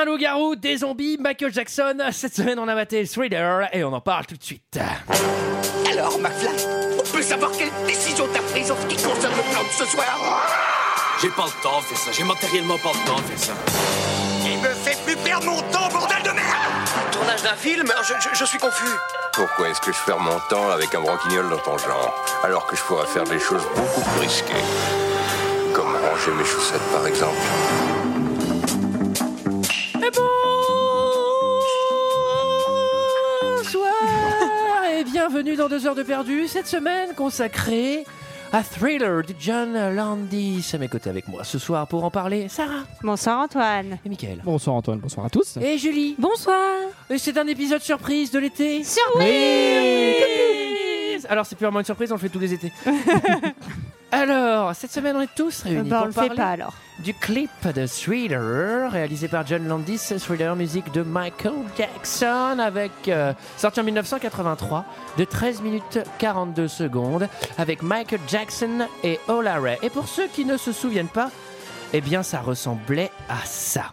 Un loup-garou, des zombies, Michael Jackson. Cette semaine, on a maté Thriller et on en parle tout de suite. Alors, McFly, on peut savoir quelle décision t'as prise en ce qui concerne le plan de ce soir? J'ai pas le temps de faire ça, j'ai matériellement pas le temps de faire ça. Il me fait plus perdre mon temps, bordel de merde Tournage d'un film? Je, je- je suis confus. Pourquoi est-ce que je perds mon temps avec un branquignol dans ton genre, alors que je pourrais faire des choses beaucoup plus risquées? Comme ranger mes chaussettes, par exemple? Bienvenue dans 2 heures de perdu. Cette semaine consacrée à Thriller de John Landis. À mes côtés avec moi ce soir pour en parler, Sarah Bonsoir Antoine. et Mickaël. Bonsoir Antoine, bonsoir à tous. Et Julie. Bonsoir. Et c'est un épisode surprise de l'été. Surprise Alors c'est purement une surprise, on le fait tous les étés. Alors, cette semaine, on est tous réunis Bah, on pour le fait parler pas alors. du clip de Thriller, réalisé par John Landis, Thriller, musique de Michael Jackson, avec euh, sorti en 1983, de 13 minutes 42 secondes, avec Michael Jackson et Ola Ray. Et pour ceux qui ne se souviennent pas, eh bien, ça ressemblait à ça.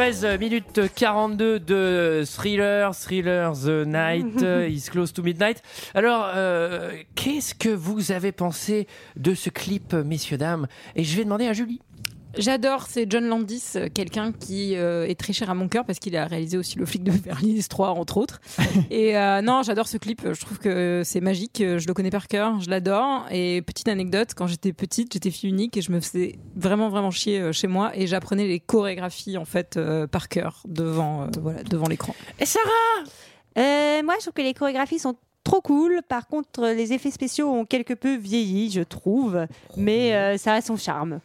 13 minutes 42 de Thriller, Thriller The Night, euh, Is Close to Midnight. Alors, euh, qu'est-ce que vous avez pensé de ce clip, messieurs, dames? Et je vais demander à Julie. J'adore, c'est John Landis, euh, quelqu'un qui euh, est très cher à mon cœur parce qu'il a réalisé aussi Le flic de Beverly Hills 3, entre autres. Et euh, non, j'adore ce clip, je trouve que c'est magique, je le connais par cœur, je l'adore. Et petite anecdote, quand j'étais petite, j'étais fille unique et je me faisais vraiment, vraiment chier chez moi et j'apprenais les chorégraphies en fait euh, par cœur devant, voilà, devant l'écran. Et Sarah moi, je trouve que les chorégraphies sont trop cool. Par contre, les effets spéciaux ont quelque peu vieilli, je trouve. Mais euh, ça a son charme.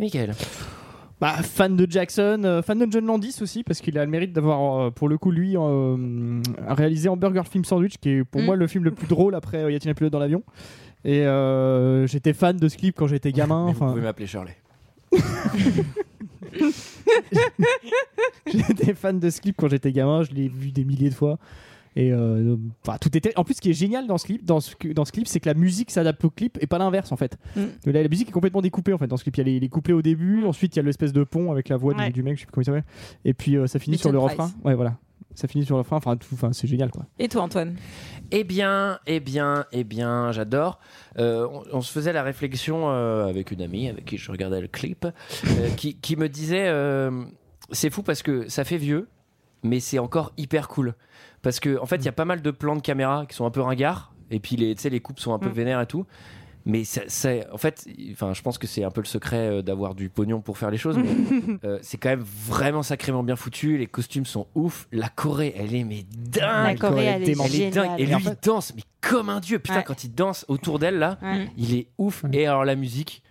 Michael. Bah, fan de Jackson, euh, fan de John Landis aussi, parce qu'il a le mérite d'avoir, euh, pour le coup, lui, euh, réalisé Hamburger Film Sandwich, qui est pour Mm. moi le film le plus drôle après euh, Y a-t-il un pilote dans l'avion Et euh, j'étais fan de ce clip quand j'étais gamin. Mais Vous pouvez m'appeler Shirley. j'étais fan de ce clip quand j'étais gamin. Je l'ai vu des milliers de fois. Et euh, enfin, tout était. En plus, ce qui est génial dans ce clip, dans ce, dans ce clip, c'est que la musique s'adapte au clip et pas l'inverse en fait. Mm. La, la musique est complètement découpée en fait dans ce clip. Il y a les, les couplets au début, ensuite il y a l'espèce de pont avec la voix du- Ouais. du, mec, je sais plus comment il s'appelle. Et puis euh, ça finit sur le Price. refrain. Ouais, voilà. Ça finit sur le refrain. Enfin, tout, enfin, c'est génial quoi. Et toi, Antoine? Eh bien, eh bien, eh bien, j'adore. Euh, on, on se faisait la réflexion euh, avec une amie avec qui je regardais le clip, euh, qui, qui me disait euh, c'est fou parce que ça fait vieux, mais c'est encore hyper cool. Parce que en fait, il y a pas mal de plans de caméra qui sont un peu ringards, et puis les, tu sais, les coupes sont un peu Mm. vénères et tout. Mais ça, ça- en fait, enfin, je pense que c'est un peu le secret euh, d'avoir du pognon pour faire les choses. Mais euh, c'est quand même vraiment sacrément bien foutu. Les costumes sont ouf. La Corée, elle est mais La dingue. Corée, elle est dément. Elle est dingue. Et lui, il danse, mais comme un dieu. Putain, Ouais. quand il danse autour d'elle, là, Ouais. il est ouf. Et alors, la musique,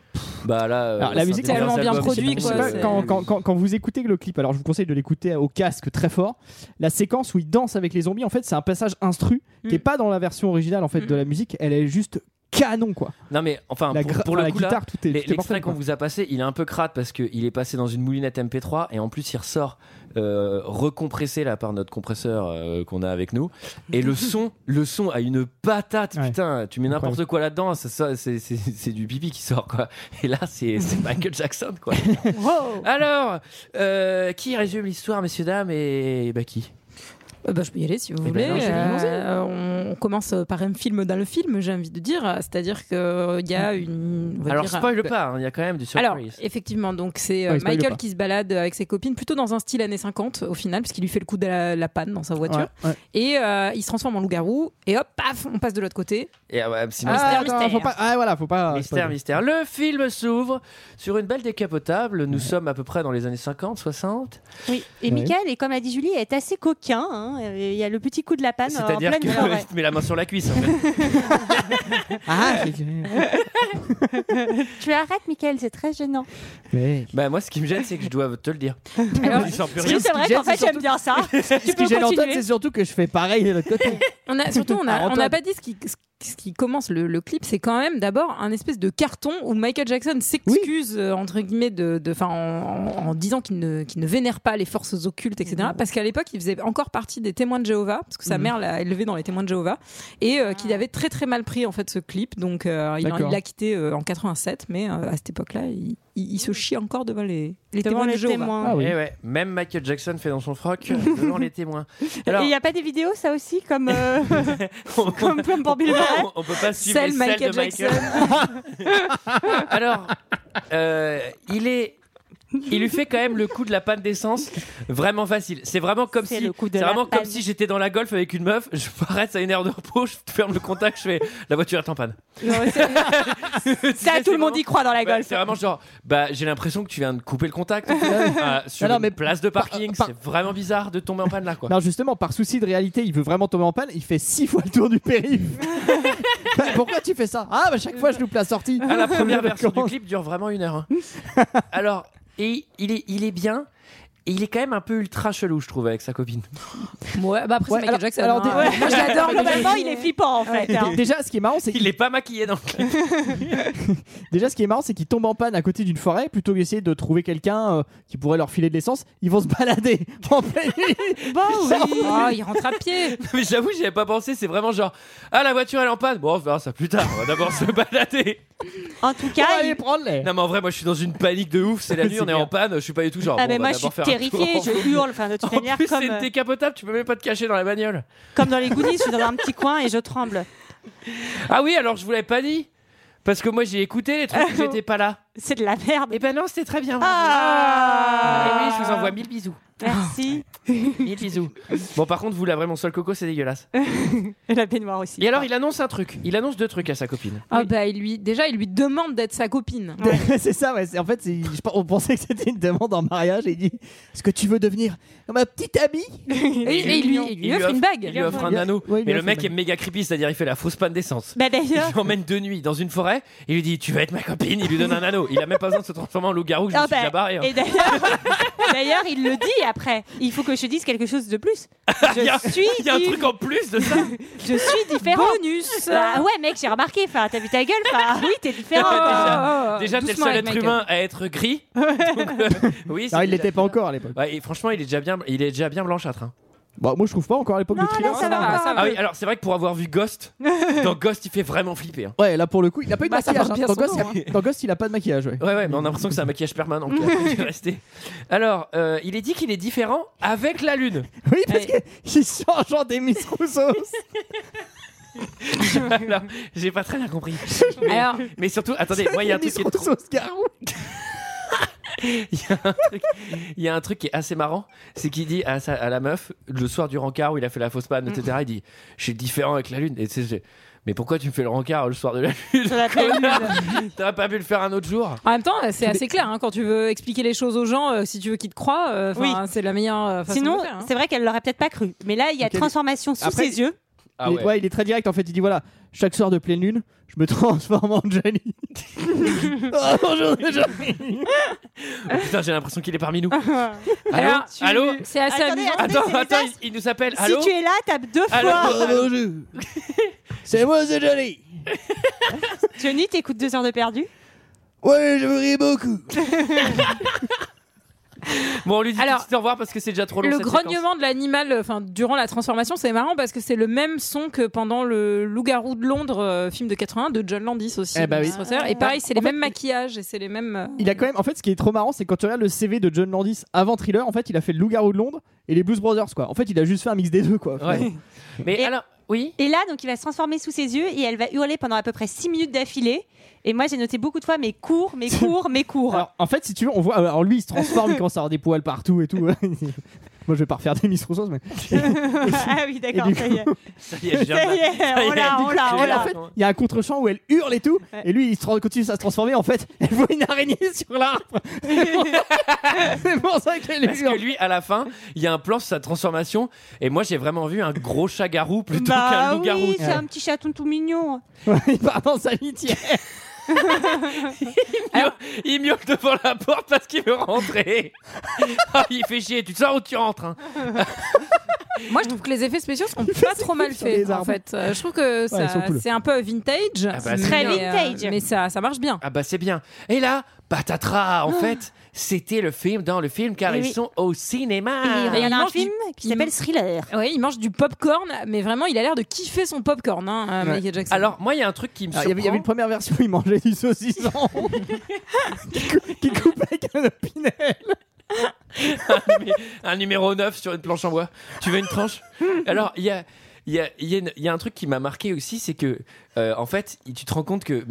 bah là. euh, Alors, la musique, des tellement bien albums, produit, c'est- Je sais quoi, pas, c'est- quand, quand- quand- quand vous écoutez le clip, alors je vous conseille de l'écouter au casque très fort. La séquence où il danse avec les zombies, en fait, c'est un passage instru qui est Mm. pas dans la version originale en fait de Mm. la musique. Elle est juste canon quoi. Non, mais enfin, la pour, le la coup, là, guitare, tout est. les- tout est l'extrait qu'on vous a passé, il est un peu crade parce qu'il est passé dans une moulinette MP3 et en plus, il ressort euh, recompressé là par notre compresseur euh, qu'on a avec nous. Et le son, le son a une patate. Ouais. Putain, tu mets n'importe quoi là-dedans, ça- ça, c'est c'est- c'est du pipi qui sort quoi. Et là, c'est c'est Michael Jackson quoi. Wow. Alors, euh, qui résume l'histoire, messieurs, dames, et bah qui? Euh, bah, je peux y aller si vous Eh voulez. ben, allons-y, Euh, on, on commence par un film dans le film, j'ai envie de dire. C'est-à-dire qu'il y a une. Alors, dire, spoil pas, hein, il y a quand même du Alors, surprise. effectivement, donc c'est euh, Ouais, Michael qui se balade avec ses copines, plutôt dans un style années 50 au final, puisqu'il lui fait le coup de la, la panne dans sa voiture. Ouais, ouais. Et euh, il se transforme en loup-garou, et hop, paf, on passe de l'autre côté. Et, ah ouais, sinon, Ah, Mystère, attends, mystère. faut pas- ah, voilà, faut pas. Mystère, mystère. Le film s'ouvre sur une belle décapotable. Nous sommes à peu près dans les années 50, 60. Oui. Et Ouais. Michael, et comme l'a dit Julie, est assez coquin. hein. Il y a le petit coup de la panne en C'est-à-dire que tu te mets la main sur la cuisse. En fait. Ah, Tu arrêtes, Michael, c'est très gênant. Mais Bah, moi, ce qui me gêne, c'est que je dois te le dire. Alors, Je sens plus Oui, rien. c'est vrai qu'en fait, j'aime bien ça. ce qui gêne en tête, c'est surtout que je fais pareil de l'autre côté. On a, surtout, on Ah, n'a n'a pas dit ce qui, ce qui commence le, le clip, c'est quand même d'abord un espèce de carton où Michael Jackson s'excuse, euh, entre guillemets, de, de, fin, en, en- en disant qu'il ne, qu'il ne vénère pas les forces occultes, etc. Parce qu'à l'époque, il faisait encore partie des témoins de Jéhovah, parce que sa Mhm. mère l'a élevé dans les témoins de Jéhovah, et euh, qu'il avait très très mal pris en fait ce clip. Donc euh, il l'a quitté euh, en 87, mais euh, à cette époque-là, il, il- il se chie encore devant les, les Devant témoins de Jéhovah. témoins. Ah oui. Eh ouais, même Michael Jackson fait dans son froc devant les témoins. Et Alors, il n'y a pas des vidéos, ça aussi, comme, euh, on, comme, comme pour Bill Murray on- on peut pas suivre Celle Michael de Michael. Alors, euh, il est. Il lui fait quand même le coup de la panne d'essence vraiment facile. C'est vraiment comme si, c'est vraiment comme panne. si j'étais dans la golf avec une meuf. Je m'arrête à une heure de repos, je ferme le contact, je fais la voiture est en panne. Non, Ça, tout le monde y croit dans la Bah, golf. c'est vraiment genre, bah j'ai l'impression que tu viens de couper le contact euh, sur Non, non, une mais place de parking. par- C'est vraiment bizarre de tomber en panne là quoi. Non, justement, par souci de réalité, il veut vraiment tomber en panne. Il fait six fois le tour du périph. Bah, Pourquoi tu fais ça? Ah, bah chaque fois je loupe la sortie. Ah, la première version du clip dure vraiment une heure. hein. Alors, et il est, il est bien. Et il est quand même un peu ultra chelou, je trouve, avec sa copine. Ouais, bah après, Ouais, c'est Michael alors- Jackson. alors, hein. Ouais, moi, je l'adore. Globalement, il est flippant, en fait. hein. Déjà, ce qui est marrant, c'est Il qu'il est pas maquillé dans le déjà ce qui est marrant, c'est qu'il tombe en panne à côté d'une forêt plutôt qu'essayer de trouver quelqu'un euh, qui pourrait leur filer de l'essence. Ils vont se balader en pleine nuit. Bon, oui. Oh, il rentre à pied. Mais j'avoue, j'y avais pas pensé. C'est vraiment genre, ah, la voiture elle est en panne. Bon, on verra ça plus tard. On va d'abord se balader. En tout On cas, va il- aller prendre les. Non, mais en vrai, moi je suis dans une panique de ouf. C'est la nuit, on est en panne. Je suis pas du tout genre. Ah, bon, mais on va moi, je suis terrifiée, je hurle. Enfin, de toute En manière, plus, comme, c'est euh, décapotable. Tu peux même pas te cacher dans la bagnole. comme dans les goodies, je suis dans un petit coin et je tremble. Ah oui, alors je vous l'avais pas dit. Parce que moi j'ai écouté les trucs où j'étais pas là. C'est de la merde. Et ben non, c'était très bien. Ah Et oui, je vous envoie mille bisous. Merci. Mille bisous. Bon, par contre, vous, la vraie, mon seul coco, c'est dégueulasse. Et la baignoire aussi. Et alors, il annonce un truc. Il annonce deux trucs à sa copine. Ah bah il lui déjà il lui demande d'être sa copine. c'est ça, ouais. c'est- En fait, c'est- je- on pensait que c'était une demande en mariage et il dit Est-ce que tu veux devenir ma petite amie? Et, et il lui, il lui offre une bague. Il lui offre un Il anneau. il lui Mais le offre mec une est bague. méga creepy, c'est-à-dire il fait la fausse panne d'essence. Bah Il d'ailleurs. l'emmène de nuit dans une forêt. Il lui dit Tu vas être ma copine. Il lui donne un anneau. Il a même pas besoin de se transformer en loup-garou. Je me Ah suis bah, déjà barré. hein. Et d'ailleurs, d'ailleurs, il le dit après. Il faut que je dise quelque chose de plus. Il y a- Je suis, Il y a un truc en plus de ça. je suis différent. Bonus. Bah ouais, mec, j'ai remarqué. Enfin, t'as vu ta gueule. Enfin, oui, t'es différent. Déjà- Oh, Déjà, t'es le seul être humain à être gris. Donc, euh, oui, Non, il l'était pas encore à l'époque. Ouais, et franchement, il est déjà bien, il est déjà bien blanchâtre. hein. Bon, moi, je trouve pas encore à l'époque de thriller. là, ça va ça va. Ah oui, alors c'est vrai que pour avoir vu Ghost, dans Ghost, il fait vraiment flipper. hein. Ouais, là pour le coup, il a pas eu de Bah, ça maquillage. hein. bien Dans, son Ghost, nom, il a- dans Ghost, il a pas de maquillage. Ouais. Ouais, ouais, mais on a l'impression que c'est un maquillage permanent qui a dû rester. Alors, euh, il est dit qu'il est différent avec la lune. Oui, parce qu'il change en des Miss Rousseau. Alors, j'ai pas très bien compris. Mais, Alors, mais surtout, attendez, moi, il y a un truc Miss qui est trop- Rousseau. il y a un truc- il y a un truc qui est assez marrant, c'est qu'il dit à, sa- à la meuf, le soir du rencard où il a fait la fausse panne, etc., il dit Je suis différent avec la lune. Et mais pourquoi tu me fais le rencard le soir de la lune? T'aurais pas pu le faire un autre jour? En même temps, c'est assez clair hein, quand tu veux expliquer les choses aux gens, euh, si tu veux qu'ils te croient, euh, Oui. c'est la meilleure euh, façon Sinon, de faire. hein. c'est vrai qu'elle l'aurait peut-être pas cru. Mais là, il y a transformation sous Après- ses yeux. Ah Il est- ouais. ouais, il est très direct en fait. Il dit voilà, chaque soir de pleine lune, je me transforme en Johnny. oh, bonjour Johnny. Oh, putain, j'ai l'impression qu'il est parmi nous. Alors, Allô tu- Allô C'est assez Attendez, amusant. attendez. Attends, c'est les attends, il, il nous appelle. Allô Si tu es là, tape deux Allô fois. Oh, bonjour. C'est moi, c'est Johnny. Johnny, t'écoutes deux heures de perdu Ouais, je vous ris beaucoup. Bon, on lui dit Alors, tout de suite au revoir parce que c'est déjà trop long. Le cette séquence. grognement de l'animal, euh, enfin durant la transformation, c'est marrant parce que c'est le même son que pendant le Loup-garou de Londres, euh, film de 81 de John Landis aussi. Eh bah donc, oui. Strasser. Et pareil, c'est les mêmes maquillages et c'est les mêmes. euh, Il a quand même, en fait, ce qui est trop marrant, c'est quand tu regardes le CV de John Landis avant Thriller, en fait, il a fait le Loup-garou de Londres et les Blues Brothers, quoi. En fait, il a juste fait un mix des deux, quoi. Ouais. Mais Et- alors, oui Et là, donc, il va se transformer sous ses yeux et elle va hurler pendant à peu près 6 minutes d'affilée. Et moi, j'ai noté beaucoup de fois, mais court, mais court, mais court. Alors, en fait, si tu veux, on voit. Alors, lui, il se transforme, il commence à avoir des poils partout et tout. Moi, je vais pas refaire des Miss Rousseau, mais. ah oui, d'accord, ça y est. Ça y est, est, on est. l'a, on l'a, on J'ai l'a. En fait, il y a un contre-champ où elle hurle et tout, Ouais. et lui, il continue à se transformer. En fait, elle voit une araignée sur l'arbre. C'est pour ça qu'elle Parce que lui, à la fin, il y a un plan sur sa transformation. Et moi, j'ai vraiment vu un gros chat-garou plutôt Bah qu'un loup-garou. oui, c'est un petit chaton tout mignon. Il part dans sa litière. Il, miaule, il miaule devant la porte parce qu'il veut rentrer. Ah, il fait chier. Tu te sors ou tu rentres hein Moi, je trouve que les effets spéciaux sont pas trop mal faits. En fait, Euh, je trouve que ça- ils sont cool. c'est un peu vintage. Ah bah, c'est Très mais, euh, vintage. mais ça, ça marche bien. Ah bah c'est bien. Et là, patatras, en fait, c'était le film dans le film car ils oui. sont au cinéma. Et il y en a un mange film qui il- s'appelle Thriller. Oui, il mange du popcorn, mais vraiment, il a l'air de kiffer son popcorn, hein, euh, Ouais. Michael Jackson. Alors moi, il y a un truc qui me Alors, Il y, avait, il y avait une première version où il mangeait du saucisson qui, cou- qui coupait avec un opinel. un, numé- un numéro 9 sur une planche en bois. Tu veux une tranche? Alors, il y a. Il y, a, un truc qui m'a marqué aussi, c'est que, euh, en fait, tu te rends compte que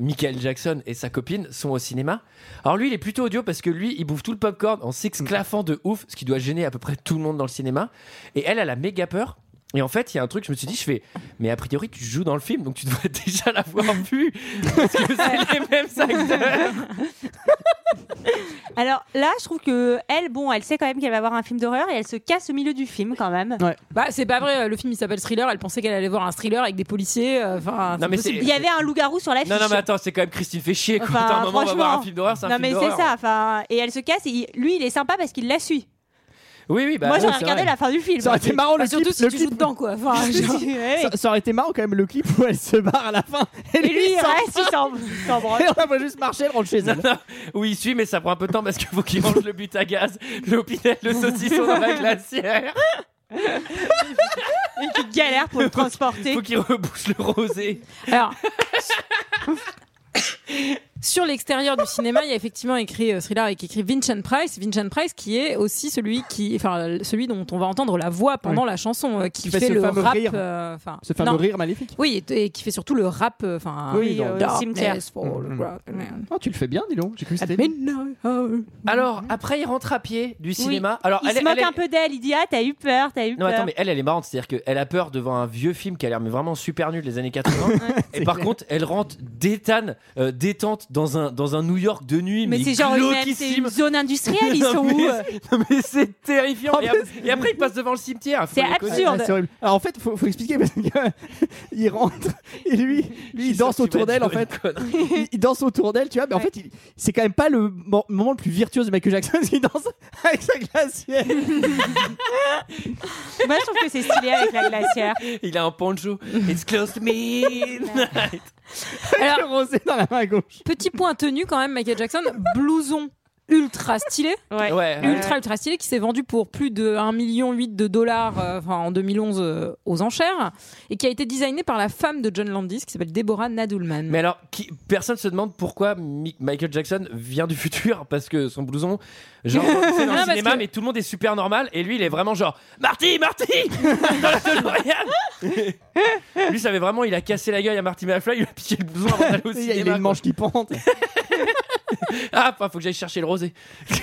Michael Jackson et sa copine sont au cinéma. Alors, lui, il est plutôt audio parce que lui, il bouffe tout le popcorn en s'exclaffant de ouf, ce qui doit gêner à peu près tout le monde dans le cinéma. Et elle, elle a méga peur. Et en fait, il y a un truc, je me suis dit, je fais, mais a priori, tu joues dans le film, donc tu devrais déjà l'avoir vu. Parce que c'est les mêmes acteurs. Alors là, je trouve que elle, bon, elle sait quand même qu'elle va voir un film d'horreur et elle se casse au milieu du film quand même. Bah, c'est pas vrai, le film il s'appelle Thriller, elle pensait qu'elle allait voir un thriller avec des policiers. euh, Enfin, Il y avait un loup-garou sur l'affiche. Non, non, mais attends, c'est quand même Christine fait chier. Quoi. Enfin, Attends, un moment, on va franchement. voir un film d'horreur, c'est un Non film mais c'est ça, enfin, et elle se casse et il- lui il est sympa parce qu'il la suit. Oui, oui, bah. Moi j'aurais regardé vrai. la fin du film. Ça aurait été marrant Bah, le surtout clip. si le tu joues clip- dedans, quoi. Enfin, genre- ça, ça aurait été marrant quand même le clip où elle se barre à la fin. Et Et lui il s'en reste, il s'en- il s'en branle. Et on voit juste marcher, elle rentre chez elle. Oui, il suit, mais ça prend un peu de temps parce qu'il faut qu'il range le but à gaz, l'opinel, le saucisson dans la glacière. Et qui galère pour le Il transporter. faut qu'il rebouche le rosé. Alors, sur l'extérieur du cinéma, il y a effectivement écrit euh, thriller avec écrit Vincent Price. Vincent Price qui est aussi celui qui, enfin, celui dont on va entendre la voix pendant la chanson, euh, qui, Qui fait fait, ce le fameux rap. rire. euh, Enfin, Ce fameux non. rire maléfique. Oui, et, et qui fait surtout le rap. euh, Enfin, Oui, the Mm. rock man. Oh, tu le fais bien, dis donc. J'ai cru hour. Alors, après, il rentre à pied du cinéma. Alors, Il elle, se est- moque elle un peu d'elle, il dit ah t'as eu peur, t'as eu Non, peur. attends, mais elle, elle est marrante. C'est-à-dire qu'elle a peur devant un vieux film qui a l'air mais vraiment super nul des années 80. et par contre, elle rentre détane, euh, détente dans un, dans un New York de nuit. Mais Mais, c'est genre une, c'est zone industrielle, ils Non, sont mais où c'est- non, mais c'est terrifiant. En Et, ap- et après, il passe devant le cimetière. C'est absurde. Ah, c'est horrible. Alors en fait, faut, faut expliquer parce qu'il rentre et lui, lui il danse autour d'elle en fait. Il, il danse autour d'elle, tu vois, mais en fait, il- c'est quand même pas le mo- moment le plus virtuose de Michael Jackson qu'il danse avec sa glacière. Moi je trouve que c'est stylé avec la glacière. Il a un poncho. It's close to midnight. le rosé dans la main gauche. Petit point tenu quand même, Michael Jackson, blouson ultra stylé. Ouais. Ouais. ultra ultra stylé qui s'est vendu pour plus de 1,8 million de dollars euh, enfin, en 2011 euh, aux enchères et qui a été designé par la femme de John Landis qui s'appelle Deborah Nadulman. Mais alors, qui- personne se demande pourquoi Mi- Michael Jackson vient du futur parce que son blouson, genre, c'est dans le cinéma, que- mais tout le monde est super normal et lui, il est vraiment genre Marty, Marty dans la DeLorean Lui, savait vraiment, il a cassé la gueule à Marty McFly, il a piqué le blouson avant d'aller au Il y a- cinéma. il a une manche qui pente. Ah, faut que j'aille chercher le rosé.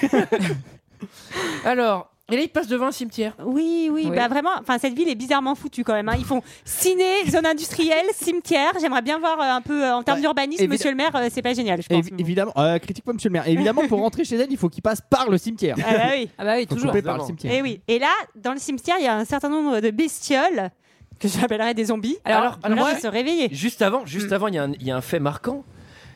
alors, et là, il passe devant un cimetière. Oui, oui, Oui. bah vraiment, enfin cette ville est bizarrement foutue quand même. hein. Ils font ciné, zone industrielle, cimetière. J'aimerais bien voir euh, un peu euh, en termes Ouais. d'urbanisme, Évi- monsieur le maire, euh, c'est pas génial, je pense. Évi- évidemment, euh, critique pas Monsieur le Maire. Évidemment, pour rentrer chez elle, il faut qu'il passe par le cimetière. Ah bah oui. ah bah oui, Faut toujours. couper par le Évidemment. cimetière. Et oui. Et là, dans le cimetière, il y a un certain nombre de bestioles que j'appellerais des zombies. Alors- Alors, alors alors moi- se réveiller. Juste avant, juste avant, il y, a un- il y a un fait marquant,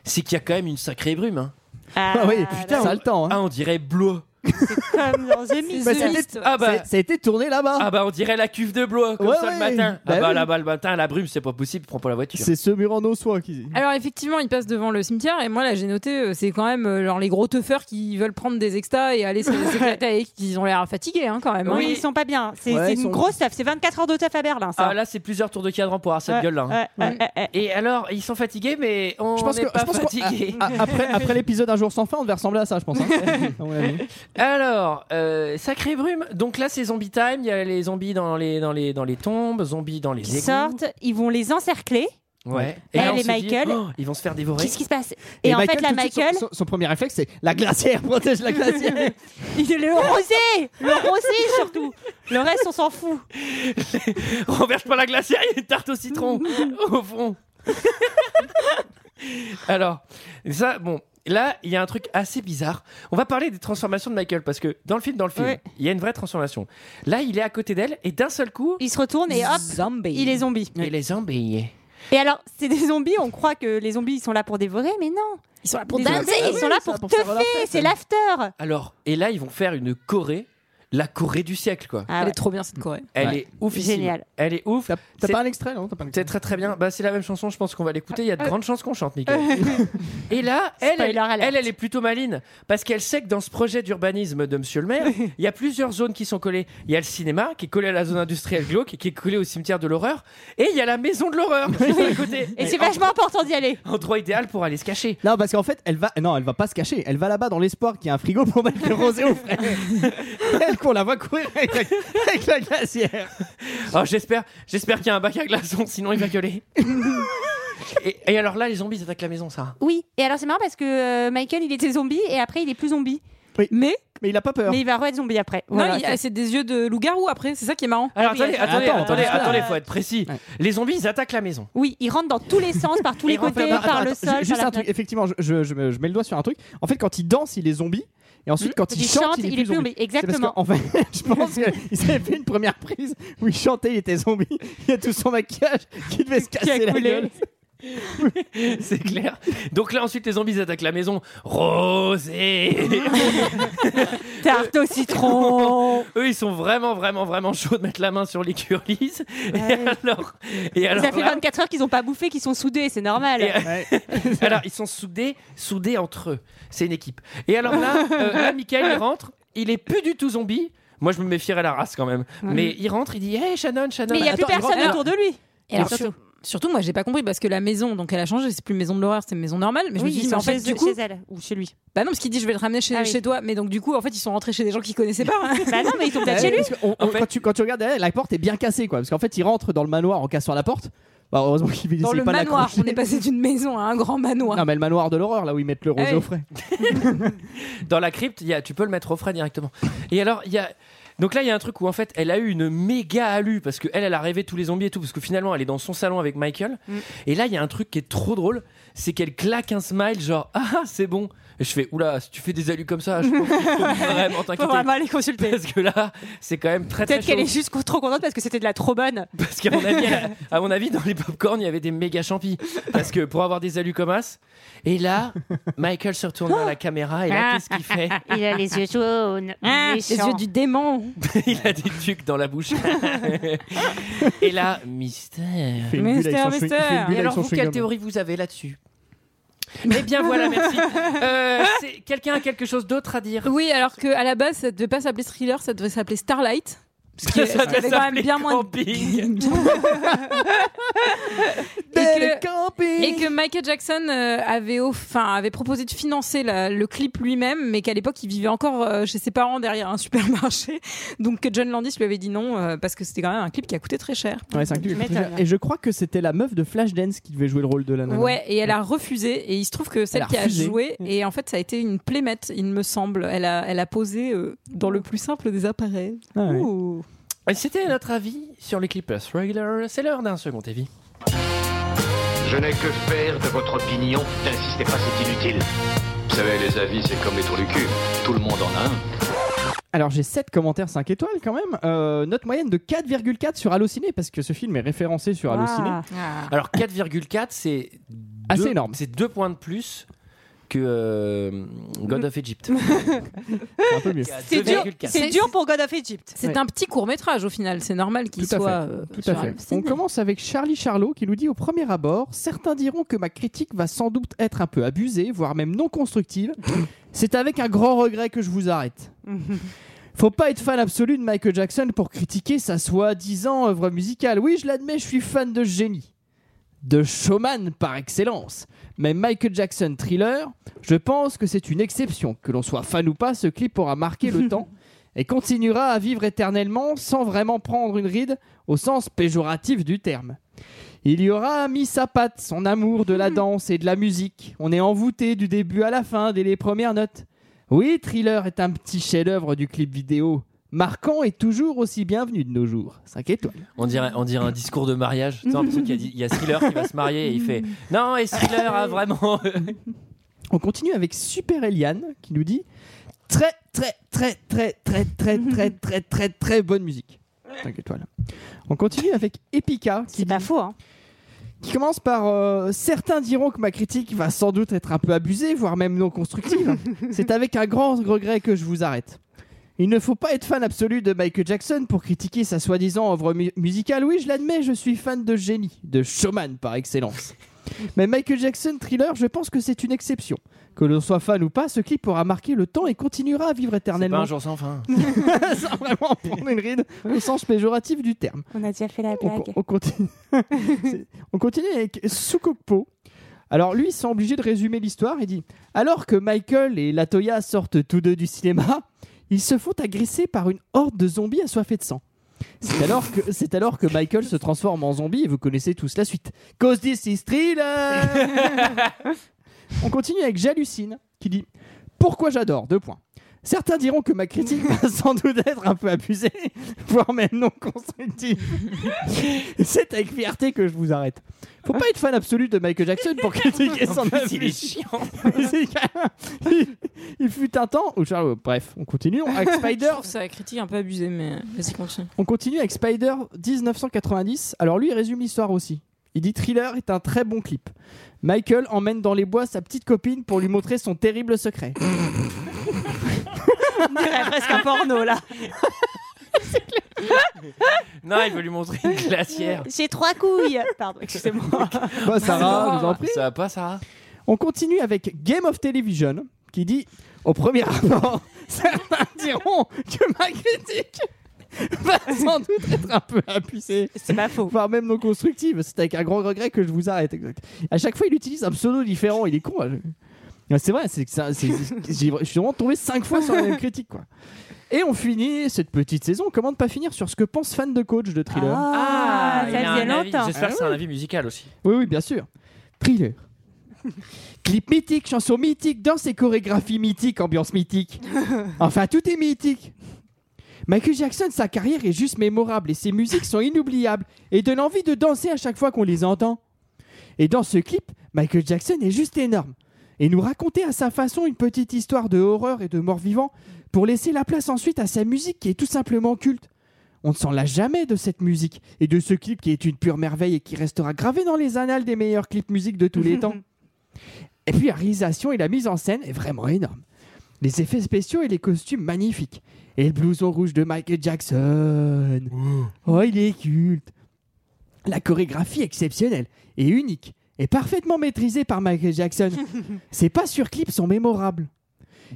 c'est qu'il y a quand même une sacrée brume. Hein. Ah oui, putain, ça a le temps. hein. Ah, on dirait Blois. Comme dans The Mist. Bah, The c'était- Mist, ouais. Ah bah, Ça- Ça a été tourné là-bas. Ah bah on dirait la cuve de Blois comme Ouais, ça le ouais. matin. Bah ah bah oui. là-bas le matin la brume c'est pas possible, prends pas la voiture. C'est ce mur en ossois qui. Alors effectivement, il passe devant le cimetière et moi là j'ai noté, euh, c'est quand même euh, genre les gros teufeurs qui veulent prendre des extas et aller se- s'éclater avec, ils ont l'air fatigués hein, quand même. hein. Oui, ils sont pas bien. C'est Ouais, c'est ils une sont- grosse taf. C'est 24 heures de taf à Berlin, ça. Ah là c'est plusieurs tours de cadran pour avoir cette Ouais, gueule là. ouais, ouais, ouais, ouais. Et alors ils sont fatigués mais on Je pense n'est que, pas je pense qu'on- fatigués. ah, après, après l'épisode Un jour sans fin, on devait ressembler à ça, je pense. hein. À mon avis. Alors euh, sacrée brume. Donc là c'est zombie time, il y a les zombies dans les dans les dans les tombes, zombies dans les Ils égouts. sortent, ils vont les encercler. Ouais. Elle là, on et se dit, Michael. oh, ils vont se faire dévorer. Qu'est-ce qui se passe Et, en fait, la tout de suite, Michael, son, son- son premier réflexe, c'est la glacière, protège la glacière. il est le rosé Le rosé surtout Le reste, on s'en fout. Renverse pas la glacière, il y a une tarte au citron au fond. Alors, ça, bon, là, il y a un truc assez bizarre. On va parler des transformations de Michael parce que dans le film, dans le film, Ouais. il y a une vraie transformation. Là, il est à côté d'elle et d'un seul coup, Il se retourne et hop, Zombie. il est zombie. il est zombie. Et alors, c'est des zombies, on croit que les zombies ils sont là pour dévorer, mais non. Ils sont là pour danser. ils sont là pour pour faire c'est l'after. Alors, et là, ils vont faire une Corée, la Corée du siècle, quoi. Ah Elle ouais. est trop bien cette Corée. Elle Ouais. est oufissime. Génial. Elle est ouf. T'as pas un extrait, non? T'as pas un C'est très très bien. Bah, c'est la même chanson, je pense qu'on va l'écouter. Il y a de grandes chances qu'on chante, Mickaël. Et là, elle, elle, elle, elle est plutôt maline parce qu'elle sait que dans ce projet d'urbanisme de Monsieur le maire, il y a plusieurs zones qui sont collées. Il y a le cinéma qui est collé à la zone industrielle glauque et qui est collé au cimetière de l'horreur. Et il y a la maison de l'horreur. Et c'est vachement important d'y aller. Endroit idéal pour aller se cacher. Non, parce qu'en fait, elle va, non, elle va pas se cacher. Elle va là-bas dans l'espoir qu'il y a un frigo pour mettre le rosé au frais. elle qu'on la voit courir avec la, avec la glacière. Oh, j'espère, j'espère qu'il y a un bac à glaçons, sinon il va gueuler. et, et alors là, les zombies attaquent la maison, ça. Oui. Et alors c'est marrant parce que euh, Michael il était zombie et après il est plus zombie. Mais, Mais il a pas peur. Mais il va re-être zombie après. Voilà, non, il- c'est- des yeux de loup-garou après. C'est ça qui est marrant. Alors Ah oui, attendez, attends, attendez, attends, attendez, attends, attendez, faut être précis. Ouais. Les zombies, ils attaquent la maison. Oui, il rentre dans tous les sens, par tous les côtés, Attends, par attends, le sol, juste par un truc. Effectivement, je, je- je me, je mets le doigt sur un truc. En fait, quand il danse, il est zombie. Et ensuite, quand il, Il chante, chante, il est il est plus zombie. zombie. C'est parce Exactement. qu'en fait, je pense qu'ils avaient fait une première prise où il chantait, il était zombie. Il y a tout son maquillage qui devait se casser la gueule. C'est clair. Donc là, ensuite, les zombies attaquent la maison. Rosé Tarte au citron. Eux, ils sont vraiment, vraiment, vraiment chauds de mettre la main sur les curlis. Et alors, et alors, Ça fait là- 24 heures qu'ils n'ont pas bouffé, qu'ils sont soudés, c'est normal. Et- Ouais. alors, ils sont soudés, soudés entre eux. C'est une équipe. Et alors là, euh, là, Michael, il rentre. Il est plus du tout zombie. Moi, je me méfierais la race quand même. Mais il rentre, il dit Hey, Shannon, Shannon. Mais il n'y a plus personne autour de lui. Et alors, surtout. Sur- surtout, moi, j'ai pas compris parce que la maison, donc elle a changé. C'est plus maison de l'horreur, c'est une maison normale. Mais je me suis dit, ils mais en fait, chez, du coup, chez elle ou chez lui. bah non, parce qu'il dit, je vais le ramener chez, Ah oui. chez toi. Mais donc, du coup, en fait, ils sont rentrés chez des gens qu'ils connaissaient pas. hein. bah non, mais ils sont peut-être Ouais, chez lui. parce que on- En on- fait- quand, tu, quand tu regardes derrière, la porte est bien cassée, quoi. Parce qu'en fait, il rentre dans le manoir en cassant la porte. Bah, heureusement qu'il Dans le pas de manoir, on est passé d'une maison à un grand manoir. Non, mais le manoir de l'horreur, là où ils mettent le rosé Ah au frais. Dans la crypte, il y a, tu peux le mettre au frais directement. Et alors, il y a. Donc là, il y a un truc où en fait, elle a eu une méga alu parce qu'elle, elle a rêvé tous les zombies et tout, parce que finalement, elle est dans son salon avec Michael. Mm. Et là, il y a un truc qui est trop drôle, c'est qu'elle claque un smile, genre ah c'est bon. Et je fais oula, si tu fais des alus comme ça, je pense qu'il faut vraiment Faut t'inquiéter. vraiment aller consulter. Parce que là, c'est quand même très très Peut-être qu'elle est juste trop contente parce que c'était de la trop bonne. Parce qu'à mon avis, elle à mon avis, dans les popcorn, il y avait des méga champis. Parce que pour avoir des alus comme as. Et là, Michael se retourne vers la caméra et là, qu'est-ce qu'il fait Il a les yeux jaunes. Ah, les yeux du démon. Il a des trucs dans la bouche. et là, mystère. Mystère, mystère. Et alors, vous, quelle théorie vous avez là-dessus? Eh bien voilà, merci. Euh, Quelqu'un a quelque chose d'autre à dire? Oui, alors qu'à la base, ça devait pas s'appeler Thriller, ça devait s'appeler Starlight. Ce qui, Ça avait quand même bien moins Camping. de... Et, que, camping. et que Michael Jackson euh, avait, enfin, avait proposé de financer la- le clip lui-même, mais qu'à l'époque, il vivait encore euh, chez ses parents derrière un supermarché. Donc que John Landis lui avait dit non, euh, parce que c'était quand même un clip qui a coûté très cher. Ouais, c'est un clip Tu m'étonnes. Et je crois que c'était la meuf de Flashdance qui devait jouer le rôle de la nana. Ouais, et elle a refusé. Et il se trouve que celle Elle a qui a joué, et en fait, ça a été une plémette, il me semble. Elle a, elle a posé euh, dans le plus simple des appareils. Ah ouais. Ouh. Et C'était notre avis sur les clips Thriller. C'est l'heure d'un second avis. Je n'ai que faire de votre opinion. N'insistez pas, c'est inutile. Vous savez, les avis, c'est comme les trous du cul. Tout le monde en a un. Alors j'ai 7 commentaires 5 étoiles quand même. Euh, note moyenne de 4,4 sur Allociné parce que ce film est référencé sur Allociné. Ah. Alors 4,4, c'est Assez énorme. C'est deux points de plus que euh, God of Egypt. C'est un peu mieux. C'est dur, 2,4. c'est dur pour God of Egypt. C'est Ouais. un petit court métrage au final, c'est normal qu'il soit. fait. euh, Tout sur à fait. Allociné. On commence avec Charlie Charlot qui nous dit au premier abord Certains diront que ma critique va sans doute être un peu abusée, voire même non constructive. C'est avec un grand regret que je vous arrête. Faut pas être fan absolu de Michael Jackson pour critiquer sa soi-disant œuvre musicale. Oui, je l'admets, je suis fan de génie. De showman par excellence. Mais Michael Jackson Thriller, je pense que c'est une exception. Que l'on soit fan ou pas, ce clip aura marqué le temps et continuera à vivre éternellement sans vraiment prendre une ride au sens péjoratif du terme. Il y aura mis sa patte, son amour de la danse et de la musique. On est envoûté du début à la fin, dès les premières notes. Oui, Thriller est un petit chef-d'œuvre du clip vidéo. Marquant et toujours aussi bienvenu de nos jours. 5 étoiles. On dirait, on dirait un discours de mariage. Tu sais, l'impression qu'il y a, il y a Thriller qui va se marier et il fait Non, et Thriller a vraiment. On continue avec Super Eliane qui nous dit très très très très très très très très très très bonne musique. 5 étoiles. On continue avec Epica qui C'est pas faux. Hein. qui commence par euh, Certains diront que ma critique va sans doute être un peu abusée, voire même non constructive. C'est avec un grand regret que je vous arrête. Il ne faut pas être fan absolu de Michael Jackson pour critiquer sa soi-disant œuvre mu- musicale. Oui, je l'admets, je suis fan de génie, de showman par excellence. Mais Michael Jackson Thriller, je pense que c'est une exception. Que l'on soit fan ou pas, ce clip aura marqué le temps et continuera à vivre C'est pas éternellement. un jour sans fin. Sans vraiment prendre une ride au sens péjoratif du terme. On a déjà fait la blague. on continue. On continue avec Sukokpo. Alors lui, ils sont obligés de résumer l'histoire. Il dit Alors que Michael et Latoya sortent tous deux du cinéma, ils se font agresser par une horde de zombies assoiffés de sang. C'est alors, que, c'est alors que Michael se transforme en zombie et vous connaissez tous la suite. Cause this is thriller On continue avec J'hallucine qui dit Pourquoi j'adore? Deux points. Certains diront que ma critique va sans doute être un peu abusée, voire même non constructive. C'est avec fierté que je vous arrête. Faut pas être fan absolu de Michael Jackson pour critiquer son œuvre. il est chiant. Il, il fut un temps où Charles, bref, on continue avec Je Spider. trouve ça critique un peu abusé, mais vas-y, continue. On continue avec Spider 1990. Alors lui, il résume l'histoire aussi. Il dit Thriller est un très bon clip. Michael emmène dans les bois sa petite copine pour lui montrer son terrible secret. On dirait presque un porno là. Non, il veut lui montrer une glacière. J'ai trois couilles. Pardon, excusez-moi. Bah, Sarah, vous en prie. Ça va pas, Sarah? On continue avec Game of Television qui dit Au premier rapport, certains diront que ma critique va sans doute être un peu abusée. C'est pas faux. voire même non constructive. C'est avec un grand regret que je vous arrête. Exact. À chaque fois, il utilise un pseudo différent. Il est con. hein. C'est vrai, c'est je suis vraiment tombé cinq fois sur la même critique. Quoi. Et on finit cette petite saison. Comment ne pas finir sur ce que pense fan de coach de thriller Ah, il ça longtemps. J'espère que c'est un avis musical aussi. Oui, oui, bien sûr. Thriller. Clip mythique, chanson mythique, danse et chorégraphie mythique, ambiance mythique. Enfin, tout est mythique. Michael Jackson, sa carrière est juste mémorable et ses musiques sont inoubliables et donnent envie de danser à chaque fois qu'on les entend. Et dans ce clip, Michael Jackson est juste énorme et nous raconter à sa façon une petite histoire de horreur et de mort-vivant pour laisser la place ensuite à sa musique qui est tout simplement culte. On ne s'en lasse jamais de cette musique et de ce clip qui est une pure merveille et qui restera gravé dans les annales des meilleurs clips musique de tous les temps. Et puis la réalisation et la mise en scène est vraiment énorme. Les effets spéciaux et les costumes magnifiques. Et le blouson rouge de Michael Jackson. Oh, il est culte. La chorégraphie exceptionnelle et unique et parfaitement maîtrisée par Michael Jackson. Ses pas sur clip sont mémorables.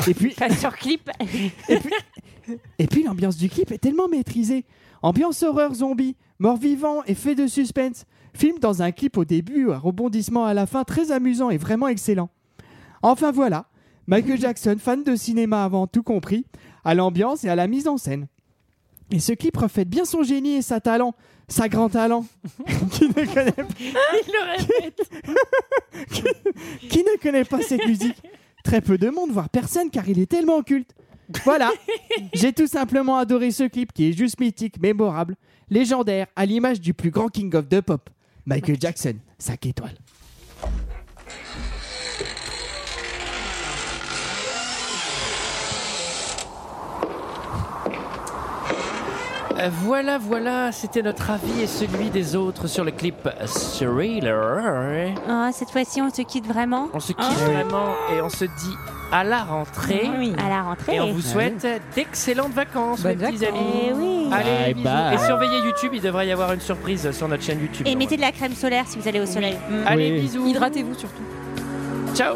Et puis, Pas sur clip. et puis l'ambiance du clip est tellement maîtrisée. Ambiance horreur zombie, mort-vivant, effet de suspense. Film dans un clip au début, un rebondissement à la fin, très amusant et vraiment excellent. Enfin voilà, Michael Jackson, fan de cinéma avant tout compris, à l'ambiance et à la mise en scène. Et ce clip reflète bien son génie et sa talent, sa grand talent. qui, ne connaît, Il le répète. qui ne connaît pas cette musique Très peu de monde, voire personne, car il est tellement culte. Voilà, j'ai tout simplement adoré ce clip qui est juste mythique, mémorable, légendaire, à l'image du plus grand king of the pop, Michael Jackson, 5 étoiles. Voilà, voilà, c'était notre avis et celui des autres sur le clip Thriller. Ah, cette fois-ci, on se quitte vraiment. On se quitte vraiment et on se dit à la rentrée. À la rentrée. Et on vous souhaite d'excellentes vacances, mes petits amis. Eh oui. Allez, Bye bisous. bye. Et surveillez YouTube, il devrait y avoir une surprise sur notre chaîne YouTube. Et mettez de la crème solaire si vous allez au soleil. Allez, Oui. bisous. Hydratez-vous surtout. Ciao.